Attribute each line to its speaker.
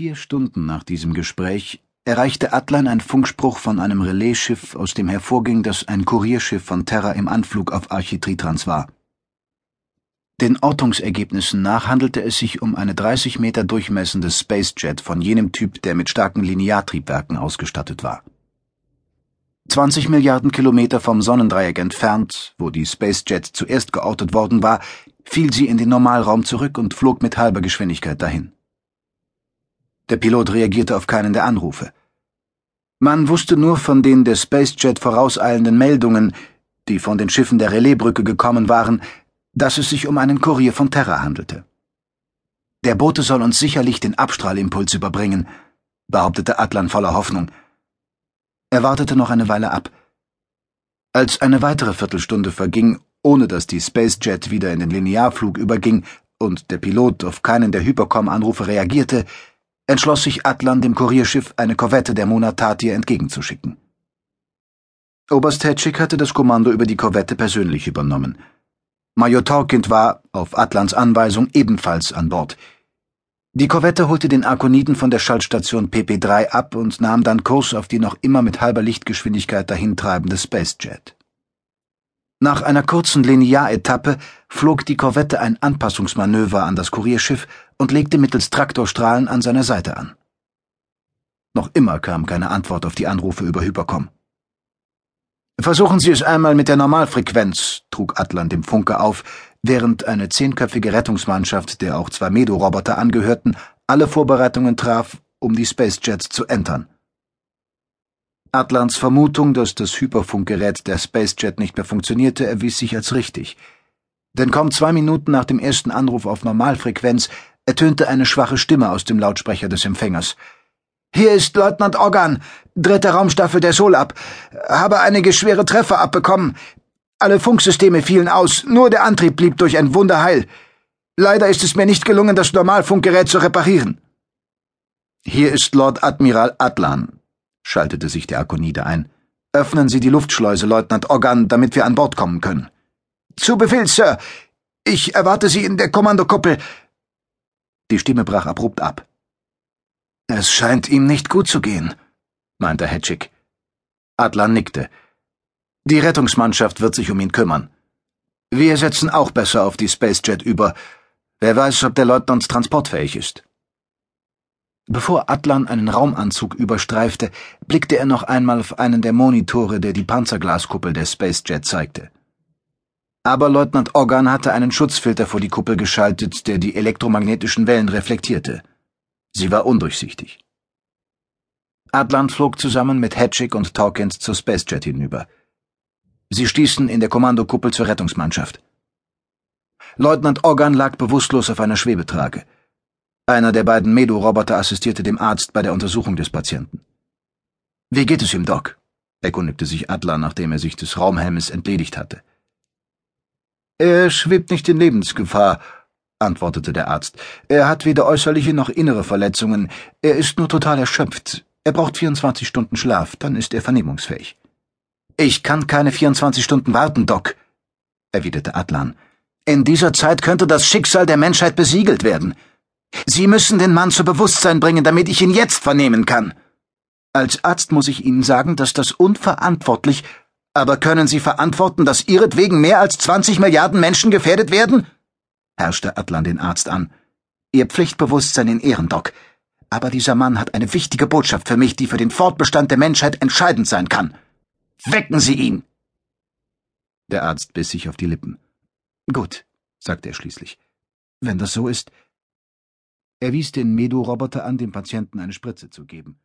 Speaker 1: Vier Stunden nach diesem Gespräch erreichte Atlan ein Funkspruch von einem Relaisschiff, aus dem hervorging, dass ein Kurierschiff von Terra im Anflug auf Architritrans war. Den Ortungsergebnissen nach handelte es sich um eine 30 Meter durchmessende Spacejet von jenem Typ, der mit starken Lineartriebwerken ausgestattet war. 20 Milliarden Kilometer vom Sonnendreieck entfernt, wo die Spacejet zuerst geortet worden war, fiel sie in den Normalraum zurück und flog mit halber Geschwindigkeit dahin. Der Pilot reagierte auf keinen der Anrufe. Man wusste nur von den der Spacejet vorauseilenden Meldungen, die von den Schiffen der Relaisbrücke gekommen waren, dass es sich um einen Kurier von Terra handelte. Der Bote soll uns sicherlich den Abstrahlimpuls überbringen, behauptete Atlan voller Hoffnung. Er wartete noch eine Weile ab. Als eine weitere Viertelstunde verging, ohne dass die Spacejet wieder in den Linearflug überging und der Pilot auf keinen der Hypercom-Anrufe reagierte, entschloss sich Atlan, dem Kurierschiff eine Korvette der Monatatir entgegenzuschicken. Oberst Hetschik hatte das Kommando über die Korvette persönlich übernommen. Major Torkind war, auf Atlans Anweisung, ebenfalls an Bord. Die Korvette holte den Arkoniden von der Schaltstation PP3 ab und nahm dann Kurs auf die noch immer mit halber Lichtgeschwindigkeit dahintreibende Spacejet. Nach einer kurzen Linearetappe flog die Korvette ein Anpassungsmanöver an das Kurierschiff und legte mittels Traktorstrahlen an seiner Seite an. Noch immer kam keine Antwort auf die Anrufe über Hypercom. Versuchen Sie es einmal mit der Normalfrequenz, trug Atlan dem Funke auf, während eine zehnköpfige Rettungsmannschaft, der auch zwei Medo-Roboter angehörten, alle Vorbereitungen traf, um die Spacejets zu entern. Atlans Vermutung, dass das Hyperfunkgerät der Spacejet nicht mehr funktionierte, erwies sich als richtig. Denn kaum zwei Minuten nach dem ersten Anruf auf Normalfrequenz ertönte eine schwache Stimme aus dem Lautsprecher des Empfängers. Hier ist Leutnant Organ, dritte Raumstaffel der Solab. Habe einige schwere Treffer abbekommen. Alle Funksysteme fielen aus, nur der Antrieb blieb durch ein Wunder heil. Leider ist es mir nicht gelungen, das Normalfunkgerät zu reparieren. Hier ist Lord Admiral Atlan, schaltete sich der Akonide ein. Öffnen Sie die Luftschleuse, Leutnant Organ, damit wir an Bord kommen können. Zu Befehl, Sir. Ich erwarte Sie in der Kommandokuppel. Die Stimme brach abrupt ab. Es scheint ihm nicht gut zu gehen, meinte Hedgig. Adlan nickte. Die Rettungsmannschaft wird sich um ihn kümmern. Wir setzen auch besser auf die Spacejet über. Wer weiß, ob der Leutnant transportfähig ist. Bevor Atlan einen Raumanzug überstreifte, blickte er noch einmal auf einen der Monitore, der die Panzerglaskuppel der Spacejet zeigte. Aber Leutnant Organ hatte einen Schutzfilter vor die Kuppel geschaltet, der die elektromagnetischen Wellen reflektierte. Sie war undurchsichtig. Atlan flog zusammen mit Hedgig und Torkins zur Spacejet hinüber. Sie stießen in der Kommandokuppel zur Rettungsmannschaft. Leutnant Organ lag bewusstlos auf einer Schwebetrage. Einer der beiden Medo-Roboter assistierte dem Arzt bei der Untersuchung des Patienten. Wie geht es ihm, Doc? erkundigte sich Adler, nachdem er sich des Raumhelmes entledigt hatte. Er schwebt nicht in Lebensgefahr, antwortete der Arzt. Er hat weder äußerliche noch innere Verletzungen. Er ist nur total erschöpft. Er braucht 24 Stunden Schlaf, dann ist er vernehmungsfähig. Ich kann keine 24 Stunden warten, Doc, erwiderte Atlan. In dieser Zeit könnte das Schicksal der Menschheit besiegelt werden. Sie müssen den Mann zu Bewusstsein bringen, damit ich ihn jetzt vernehmen kann. Als Arzt muss ich Ihnen sagen, dass das unverantwortlich, aber können Sie verantworten, dass Ihretwegen mehr als 20 Milliarden Menschen gefährdet werden? herrschte Atlan den Arzt an. Ihr Pflichtbewusstsein in Ehren, Doc. Aber dieser Mann hat eine wichtige Botschaft für mich, die für den Fortbestand der Menschheit entscheidend sein kann. Wecken Sie ihn! Der Arzt biss sich auf die Lippen. Gut, sagte er schließlich. Wenn das so ist. Er wies den Medo-Roboter an, dem Patienten eine Spritze zu geben.